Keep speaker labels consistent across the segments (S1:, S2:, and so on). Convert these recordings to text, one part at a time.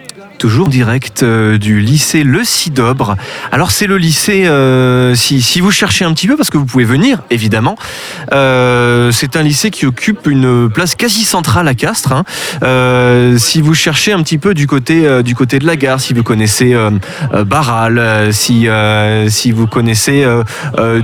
S1: Sí. Toujours direct euh, du lycée Le Cidobre. Alors c'est le lycée, euh, si, si, vous cherchez un petit peu, parce que vous pouvez venir, évidemment, euh, c'est un lycée qui occupe une place quasi centrale à Castres. Hein. Si vous cherchez un petit peu du côté, du côté de la gare, si vous connaissez Barral, si, si vous connaissez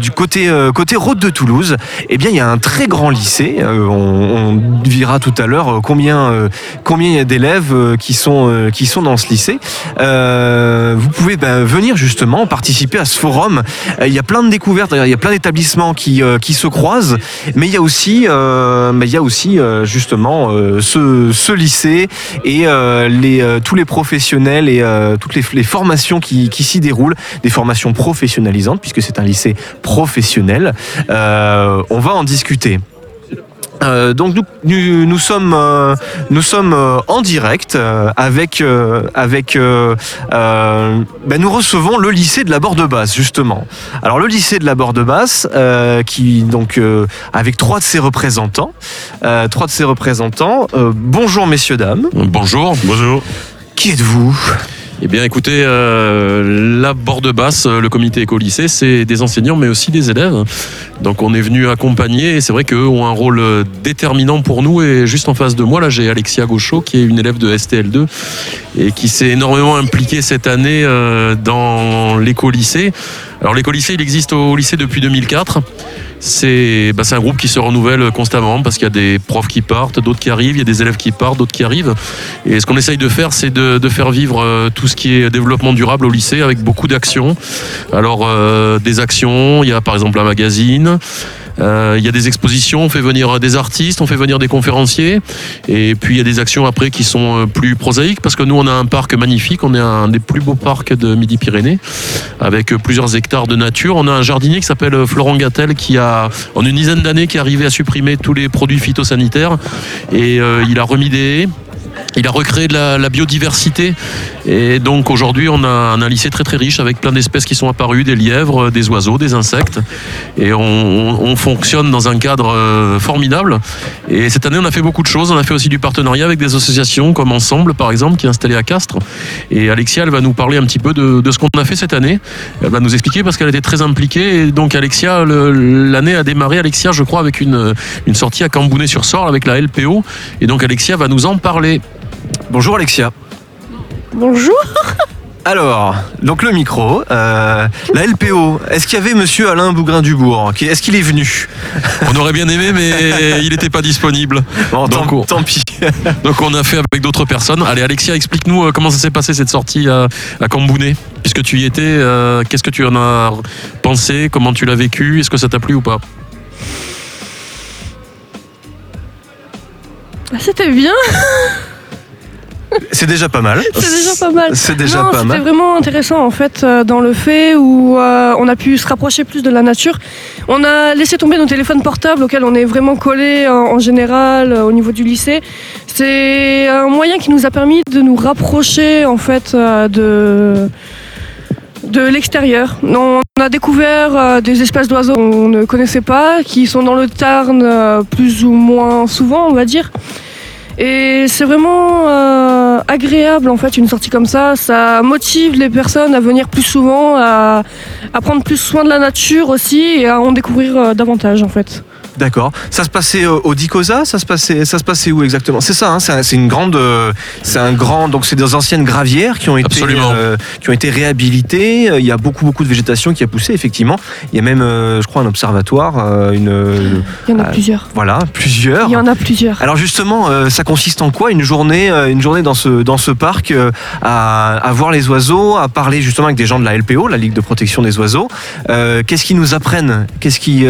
S1: du côté, côté route de Toulouse, eh bien il y a un très grand lycée. on, on verra tout à l'heure combien, combien il y a d'élèves qui, sont qui sont dans ce lycée. Euh, vous pouvez ben, venir justement participer à ce forum. Euh, il y a plein de découvertes, il y a plein d'établissements qui, euh, qui se croisent, mais il y a aussi, mais il y a aussi justement ce, ce, lycée et les, tous les professionnels et toutes les, les formations qui, qui s'y déroulent, des formations professionnalisantes puisque c'est un lycée professionnel. on va en discuter. Euh, donc nous, nous, sommes, euh, nous sommes euh, en direct avec, avec ben nous recevons le lycée de la Borde-Basse justement. Alors le lycée de la Borde-Basse qui donc avec trois de ses représentants, trois de ses représentants. bonjour messieurs dames.
S2: Bonjour. Bonjour.
S1: Qui êtes-vous?
S2: Eh bien, écoutez, euh, la borde basse, le comité éco-lycée, c'est des enseignants, mais aussi des élèves. Donc, on est venu accompagner, et c'est vrai qu'eux ont un rôle déterminant pour nous. Et juste en face de moi, là, j'ai Alexia Gauchot, qui est une élève de STL2, et qui s'est énormément impliquée cette année euh, dans l'éco-lycée. Alors, l'éco-lycée, il existe au lycée depuis 2004 c'est bah, un groupe qui se renouvelle constamment parce qu'il y a des profs qui partent, d'autres qui arrivent, il y a des élèves qui partent, d'autres qui arrivent. Et ce qu'on essaye de faire, c'est de, faire vivre euh, tout ce qui est développement durable au lycée avec beaucoup d'actions. Alors, euh, des actions, il y a par exemple un magazine. Euh, il y a des expositions, on fait venir des artistes, on fait venir des conférenciers. Et puis il y a des actions après qui sont euh, plus prosaïques parce que nous on a un parc magnifique, on est un des plus beaux parcs de Midi-Pyrénées avec euh, plusieurs hectares de nature. On a un jardinier qui s'appelle Florent Gattel qui a en une dizaine d'années qui est arrivé à supprimer tous les produits phytosanitaires et il a remis des haies il a recréé de la, biodiversité et donc aujourd'hui on a un, lycée très très riche avec plein d'espèces qui sont apparues, des lièvres, des oiseaux, des insectes. Et on, fonctionne dans un cadre euh, formidable. Et cette année on a fait beaucoup de choses, on a fait aussi du partenariat avec des associations comme Ensemble par exemple qui est installée à Castres. Et Alexia elle va nous parler un petit peu de, ce qu'on a fait cette année, elle va nous expliquer parce qu'elle était très impliquée. Et donc Alexia l'année a démarré Alexia je crois avec une, une sortie à Cambounet-sur-Sorle avec la LPO et donc Alexia va nous en parler.
S1: Bonjour Alexia.
S3: Bonjour.
S1: Alors, donc le micro, euh, la LPO, est-ce qu'il y avait monsieur Alain Bougrain-Dubourg Est-ce qu'il est venu?
S2: On aurait bien aimé, mais il n'était pas disponible.
S1: Bon, donc, tant, pis.
S2: donc on a fait avec d'autres personnes. Allez, Alexia, explique-nous euh, comment ça s'est passé cette sortie à, à Cambounet? Puisque tu y étais, euh, qu'est-ce que tu en as pensé? Comment tu l'as vécu? Est-ce que ça t'a plu ou pas?
S3: Ah, C'était bien
S1: c'est déjà pas mal.
S3: C'est déjà pas mal.
S1: C'est déjà pas mal.
S3: C'était vraiment intéressant en fait euh, dans le fait où euh, on a pu se rapprocher plus de la nature. On a laissé tomber nos téléphones portables auxquels on est vraiment collé en, général euh, au niveau du lycée. C'est un moyen qui nous a permis de nous rapprocher en fait de de l'extérieur. On a découvert des espèces d'oiseaux qu'on ne connaissait pas, qui sont dans le Tarn plus ou moins souvent, on va dire. Et c'est vraiment euh, agréable en fait une sortie comme ça. Ça motive les personnes à venir plus souvent, à, prendre plus soin de la nature aussi et à en découvrir euh, davantage en fait.
S1: D'accord. Ça se passait euh, au Dicosa Ça se passait, ça se passait où exactement? C'est ça. Hein, c'est une grande, euh, c'est un grand. Donc c'est des anciennes gravières qui ont été,
S2: euh,
S1: qui ont été réhabilitées. Il y a beaucoup, beaucoup de végétation qui a poussé effectivement. Il y a même, je crois, un observatoire. Une.
S3: Il y en a plusieurs.
S1: Voilà, plusieurs.
S3: Il y en a plusieurs.
S1: Alors justement, ça consiste en quoi? Une journée, une journée dans ce dans ce parc à, à, voir les oiseaux, à parler justement avec des gens de la LPO, la Ligue de protection des oiseaux. qu'est-ce qu'ils nous apprennent? Qu'est-ce qui,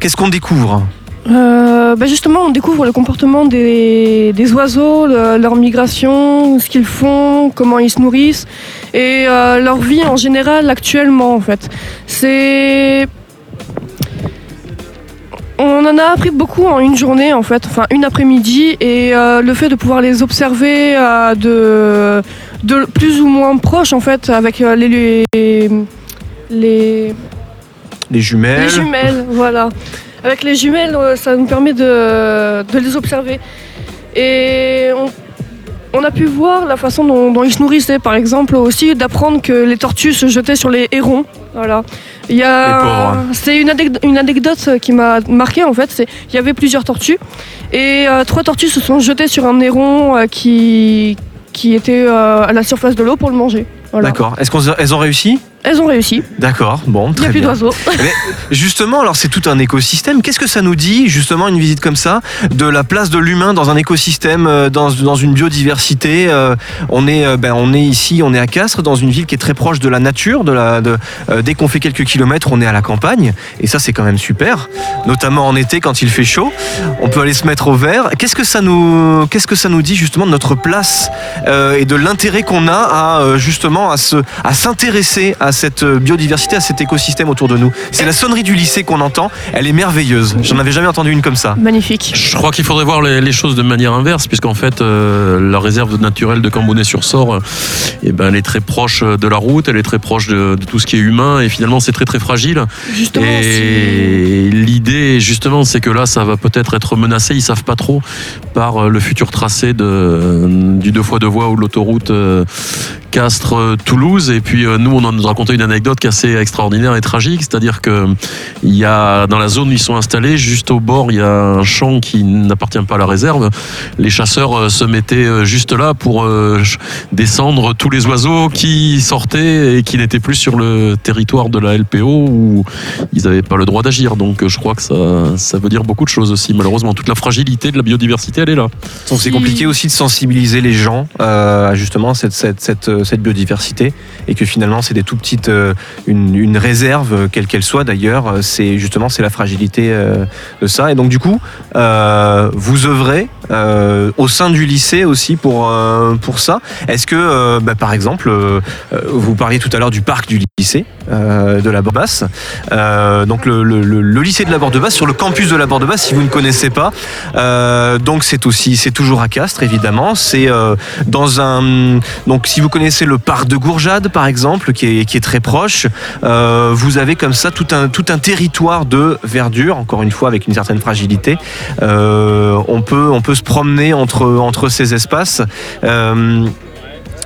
S1: qu'est-ce qu'on découvre?
S3: Euh, bah, justement, on découvre le comportement des, oiseaux, leur migration, ce qu'ils font, comment ils se nourrissent et euh, leur vie en général actuellement en fait. C'est on en a appris beaucoup en une journée en fait, enfin une après-midi et euh, le fait de pouvoir les observer de, de plus ou moins proche en fait avec les, les les
S1: jumelles.
S3: Les jumelles, voilà. Avec les jumelles, euh, ça nous permet de, les observer. Et on a pu voir la façon dont, dont ils se nourrissaient, par exemple, aussi d'apprendre que les tortues se jetaient sur les hérons. Voilà. Il y a, c'est une, anecd- une anecdote qui m'a marqué en fait. C'est, il y avait plusieurs tortues et euh, trois tortues se sont jetées sur un héron euh, qui qui était euh, à la surface de l'eau pour le manger. Voilà.
S1: D'accord. Est-ce qu'elles ont réussi?
S3: Elles ont réussi.
S1: D'accord. Bon,
S3: Il n'y
S1: très
S3: a plus
S1: bien.
S3: d'oiseaux.
S1: Justement, alors c'est tout un écosystème. Qu'est-ce que ça nous dit, justement, une visite comme ça, de la place de l'humain dans un écosystème, euh, dans, dans une biodiversité euh, On est, euh, ben, on est ici, on est à Castres, dans une ville qui est très proche de la nature. De la, de, euh, dès qu'on fait quelques kilomètres, on est à la campagne, et ça c'est quand même super. Notamment en été, quand il fait chaud, on peut aller se mettre au vert. Qu'est-ce que ça nous, qu'est-ce que ça nous dit justement de notre place euh, et de l'intérêt qu'on a à justement à se, à s'intéresser à cette euh, biodiversité, à cet écosystème autour de nous. C'est la sonnerie du lycée qu'on entend. Elle est merveilleuse. J'en avais jamais entendu une comme ça.
S3: Magnifique.
S2: Je crois qu'il faudrait voir les, les choses de manière inverse, puisqu'en fait, euh, la réserve naturelle de Cambonnet-sur-Sort, euh, eh ben, elle est très proche de la route, elle est très proche de, de tout ce qui est humain, et finalement, c'est très très fragile.
S3: Justement,
S2: Et l'idée, justement, c'est que là, ça va peut-être être menacé. Ils savent pas trop par euh, le futur tracé de, du deux fois deux voies ou de l'autoroute euh, Castres-Toulouse. Et puis, euh, nous, on nous racontait une anecdote qui est assez extraordinaire et tragique. C'est-à-dire que il y a, dans la zone où ils sont installés, juste au bord, il y a un champ qui n'appartient pas à la réserve. Les chasseurs euh, se mettaient euh, juste là pour euh, descendre tous les oiseaux qui sortaient et qui n'étaient plus sur le territoire de la LPO où ils n'avaient pas le droit d'agir. Donc euh, je crois que ça, ça veut dire beaucoup de choses aussi. Malheureusement, toute la fragilité de la biodiversité, elle est là.
S1: Donc c'est compliqué aussi de sensibiliser les gens euh, à justement cette, cette, cette, euh, cette biodiversité et que finalement c'est des tout petites euh, une, une réserve euh, quelle qu'elle soit d'ailleurs c'est justement c'est la fragilité de ça. Et donc du coup vous œuvrez euh, au sein du lycée aussi pour euh, pour ça est-ce que euh, bah, par exemple euh, euh, vous parliez tout à l'heure du parc du lycée euh, de la Bordebasse donc le, le- le- lycée de la Bordebasse sur le campus de la Bordebasse si vous ne connaissez pas donc c'est aussi, c'est toujours à Castres évidemment. C'est dans un, donc si vous connaissez le parc de Gourjade par exemple, qui est, qui est très proche, vous avez comme ça tout un, tout un territoire de verdure, encore une fois avec une certaine fragilité. On peut, on peut se promener entre, entre ces espaces.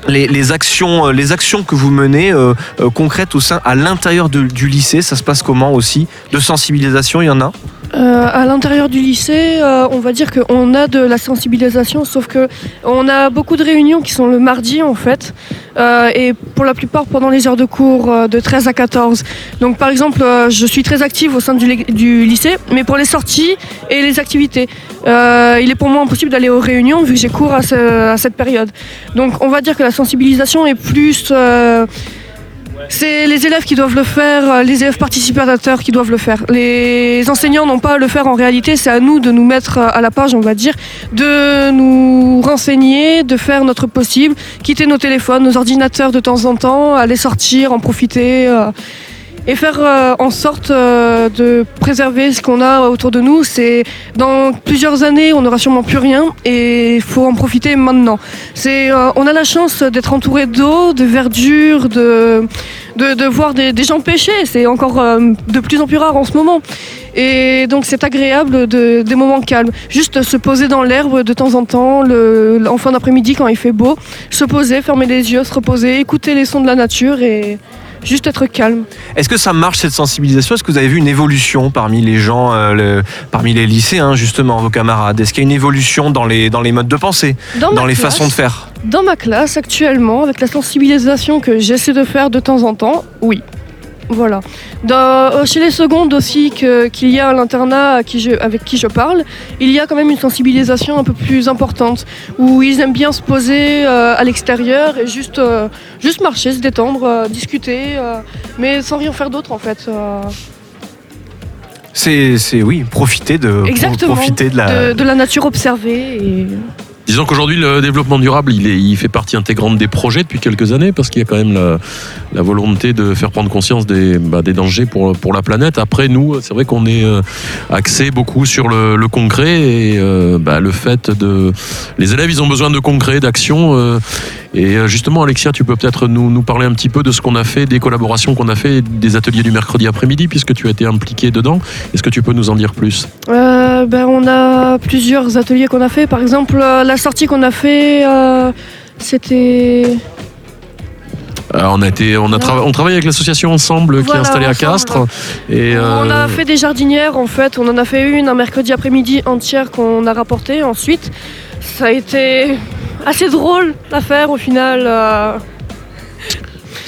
S1: Les, actions, euh, les actions que vous menez euh, euh, concrètes au sein, à l'intérieur du lycée, ça se passe comment aussi? De sensibilisation, il y en a?
S3: Euh, à l'intérieur du lycée, on va dire qu'on a de la sensibilisation, sauf que on a beaucoup de réunions qui sont le mardi en fait, et pour la plupart pendant les heures de cours de 13 à 14. Donc par exemple, je suis très active au sein du, lycée, mais pour les sorties et les activités, il est pour moi impossible d'aller aux réunions vu que j'ai cours à, à cette période. Donc on va dire que la sensibilisation plus... euh, c'est les élèves qui doivent le faire, euh, les élèves participateurs qui doivent le faire. Les enseignants n'ont pas à le faire en réalité, c'est à nous de nous mettre euh, à la page, on va dire, de nous renseigner, de faire notre possible, quitter nos téléphones, nos ordinateurs de temps en temps, aller sortir, en profiter. Et faire euh, en sorte euh, de préserver ce qu'on a autour de nous. C'est dans plusieurs années, on n'aura sûrement plus rien et il faut en profiter maintenant. C'est, euh, on a la chance d'être entouré d'eau, de verdure, de, de, voir des, gens pêcher. C'est encore de plus en plus rare en ce moment. Et donc c'est agréable de, des moments calmes. Juste se poser dans l'herbe de temps en temps, en fin d'après-midi quand il fait beau, se poser, fermer les yeux, se reposer, écouter les sons de la nature et juste être calme.
S1: Est-ce que ça marche cette sensibilisation? Est-ce que vous avez vu une évolution parmi les gens, euh, le- parmi les lycéens justement, vos camarades? Est-ce qu'il y a une évolution dans les, dans les modes de pensée,
S3: Dans,
S1: les
S3: classe-
S1: façons de faire?
S3: Dans ma classe actuellement, avec la sensibilisation que j'essaie de faire de temps en temps, oui. Voilà. Dans- euh, chez les secondes aussi qu'il y a à l'internat avec qui je parle, il y a quand même une sensibilisation un peu plus importante, où ils aiment bien se poser euh, à l'extérieur et juste, euh, juste marcher, se détendre, euh, discuter, mais sans rien faire d'autre en fait.
S1: C'est, oui, profiter de,
S3: Exactement.
S1: profiter de la.
S3: de, de la nature observée. Et...
S2: Disons qu'aujourd'hui, le développement durable, il, fait partie intégrante des projets depuis quelques années, parce qu'il y a quand même la, volonté de faire prendre conscience des, bah, dangers pour, la planète. Après, nous, c'est vrai qu'on est euh, axé beaucoup sur le, le concret et euh, bah, le fait de... Les élèves, ils ont besoin de concret, d'action. euh, et justement, Alexia, tu peux peut-être nous, parler un petit peu de ce qu'on a fait, des collaborations qu'on a fait, des ateliers du mercredi après-midi, puisque tu as été impliqué dedans. Est-ce que tu peux nous en dire plus?
S3: Ben, on a plusieurs ateliers qu'on a fait. Par exemple, euh, la sortie qu'on a fait, euh, c'était.
S2: Euh, on a été, on a on travaille avec l'association Ensemble qui est installée à
S3: Ensemble.
S2: Castres. Et,
S3: On a fait des jardinières en fait. On en a fait une un mercredi après-midi entière qu'on a rapportée. Ensuite, ça a été assez drôle à faire au final.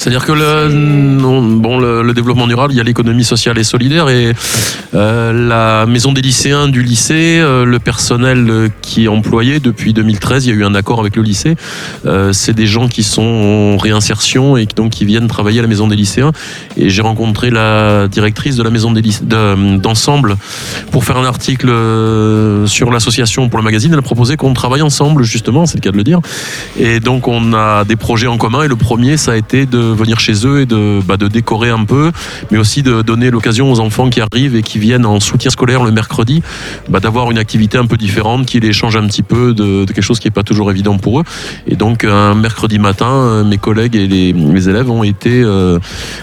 S2: C'est-à-dire que le, bon, le, développement durable, il y a l'économie sociale et solidaire et euh, la maison des lycéens du lycée, euh, le personnel euh, qui est employé depuis 2013, il y a eu un accord avec le lycée. C'est des gens qui sont en réinsertion et donc qui viennent travailler à la maison des lycéens. Et j'ai rencontré la directrice de la maison des d'ensemble pour faire un article sur l'association pour le magazine. Elle a proposé qu'on travaille ensemble justement, c'est le cas de le dire. Et donc on a des projets en commun et le premier ça a été de venir chez eux et de, bah, de décorer un peu, mais aussi de donner l'occasion aux enfants qui arrivent et qui viennent en soutien scolaire le mercredi, bah, d'avoir une activité un peu différente qui les change un petit peu de, quelque chose qui n'est pas toujours évident pour eux. Et donc un mercredi matin, euh, mes collègues et les, les élèves ont été euh,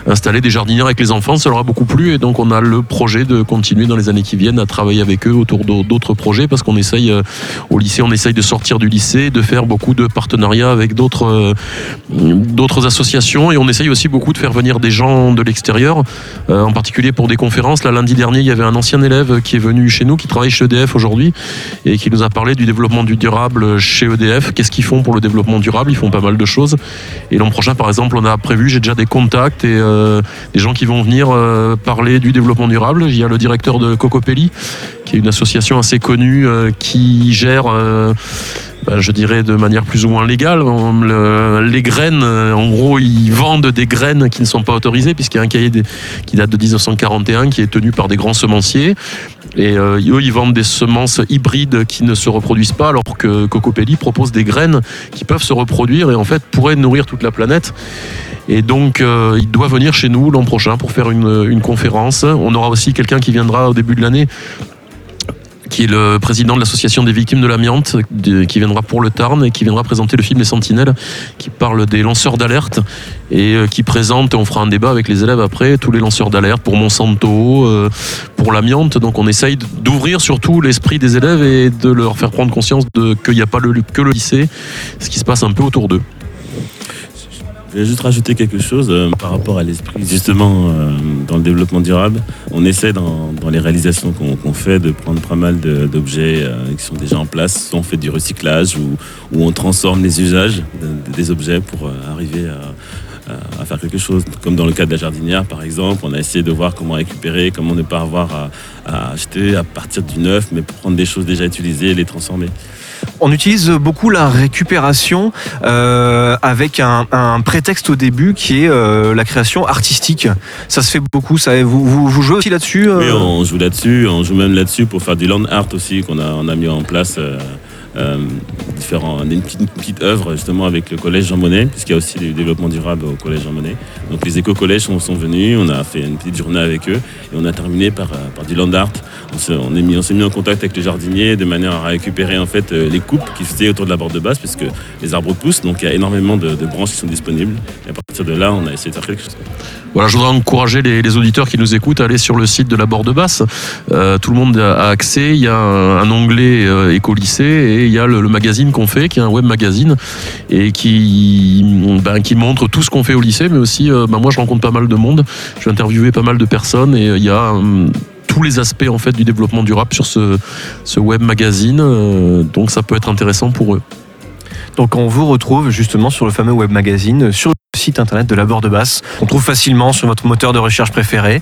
S2: installés des jardinières avec les enfants, ça leur a beaucoup plu et donc on a le projet de continuer dans les années qui viennent à travailler avec eux autour d'au- d'autres projets parce qu'on essaye euh, au lycée, on essaye de sortir du lycée, de faire beaucoup de partenariats avec d'autres d'autres associations et on essaye aussi beaucoup de faire venir des gens de l'extérieur, euh, en particulier pour des conférences. Là, lundi dernier, il y avait un ancien élève qui est venu chez nous, qui travaille chez EDF aujourd'hui et qui nous a parlé du développement du durable chez EDF. Qu'est-ce qu'ils font pour le développement durable? Ils font pas mal de choses. Et l'an prochain, par exemple, on a prévu, j'ai déjà des contacts et euh, des gens qui vont venir euh, parler du développement durable. Il y a le directeur de Cocopelli, qui est une association assez connue qui gère je dirais de manière plus ou moins légale. Les graines, euh, en gros, ils vendent des graines qui ne sont pas autorisées, puisqu'il y a un cahier qui date de 1941 qui est tenu par des grands semenciers. Et euh, eux, ils vendent des semences hybrides qui ne se reproduisent pas, alors que Cocopelli propose des graines qui peuvent se reproduire et en fait pourraient nourrir toute la planète. Et donc, euh, il doit venir chez nous l'an prochain pour faire une conférence. On aura aussi quelqu'un qui viendra au début de l'année qui est le président de l'association des victimes de l'amiante, qui viendra pour le Tarn et qui viendra présenter le film Les Sentinelles, qui parle des lanceurs d'alerte et euh, qui présente, on fera un débat avec les élèves après, tous les lanceurs d'alerte pour Monsanto, euh, pour l'amiante. Donc on essaye d'ouvrir surtout l'esprit des élèves et de leur faire prendre conscience qu'il n'y a pas que le lycée, ce qui se passe un peu autour d'eux.
S4: Je vais juste rajouter quelque chose euh, par rapport à l'esprit, justement, euh, dans le développement durable. On essaie dans, les réalisations qu'on fait de prendre pas mal d'objets euh, qui sont déjà en place. Soit on fait du recyclage ou, on transforme les usages de- des objets pour arriver à faire quelque chose. Comme dans le cas de la jardinière, par exemple, on a essayé de voir comment récupérer, comment ne pas avoir à, à acheter à partir du neuf, mais prendre des choses déjà utilisées et les transformer.
S1: On utilise beaucoup la récupération euh, avec un, un prétexte au début qui est euh, la création artistique. Ça se fait beaucoup. Ça, vous, vous, vous jouez aussi là-dessus euh
S4: Oui, on joue là-dessus, on joue même là-dessus pour faire du land art aussi, qu'on a, on a mis en place euh, différents, une petite, une petite œuvre justement avec le collège Jean Monnet, puisqu'il y a aussi du développement durable au collège Jean Monnet. Donc les éco-collèges sont, venus, on a fait une petite journée avec eux et on a terminé par, euh, par du land art. On s'est, mis, mis en contact avec les jardiniers de manière à récupérer en fait euh, les coupes qui faisaient autour de la borde de base, puisque les arbres poussent, donc il y a énormément de, de branches qui sont disponibles. Et à partir de là, on a essayé de faire quelque chose.
S2: Voilà, je voudrais encourager les, auditeurs qui nous écoutent à aller sur le site de la Borde Basse. Euh, tout le monde a accès. Il y a un, onglet euh, éco-lycée et il y a le, magazine qu'on fait, qui est un web magazine et qui, ben, montre tout ce qu'on fait au lycée, mais aussi, euh, ben, moi, je rencontre pas mal de monde. Je vais interviewer pas mal de personnes et il y a hum, tous les aspects en fait du développement durable sur ce, web magazine. Donc, ça peut être intéressant pour eux.
S1: Donc on vous retrouve justement sur le fameux web magazine, sur site internet de la Borde Basse. On trouve facilement sur votre moteur de recherche préféré.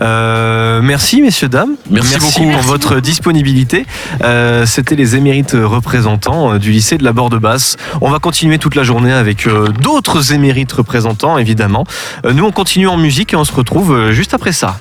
S1: Euh, merci messieurs dames.
S2: Merci beaucoup.
S1: pour votre disponibilité. Euh, C'était les émérites représentants euh, du lycée de la Borde Basse. On va continuer toute la journée avec euh, d'autres émérites représentants évidemment. Nous on continue en musique et on se retrouve juste après ça.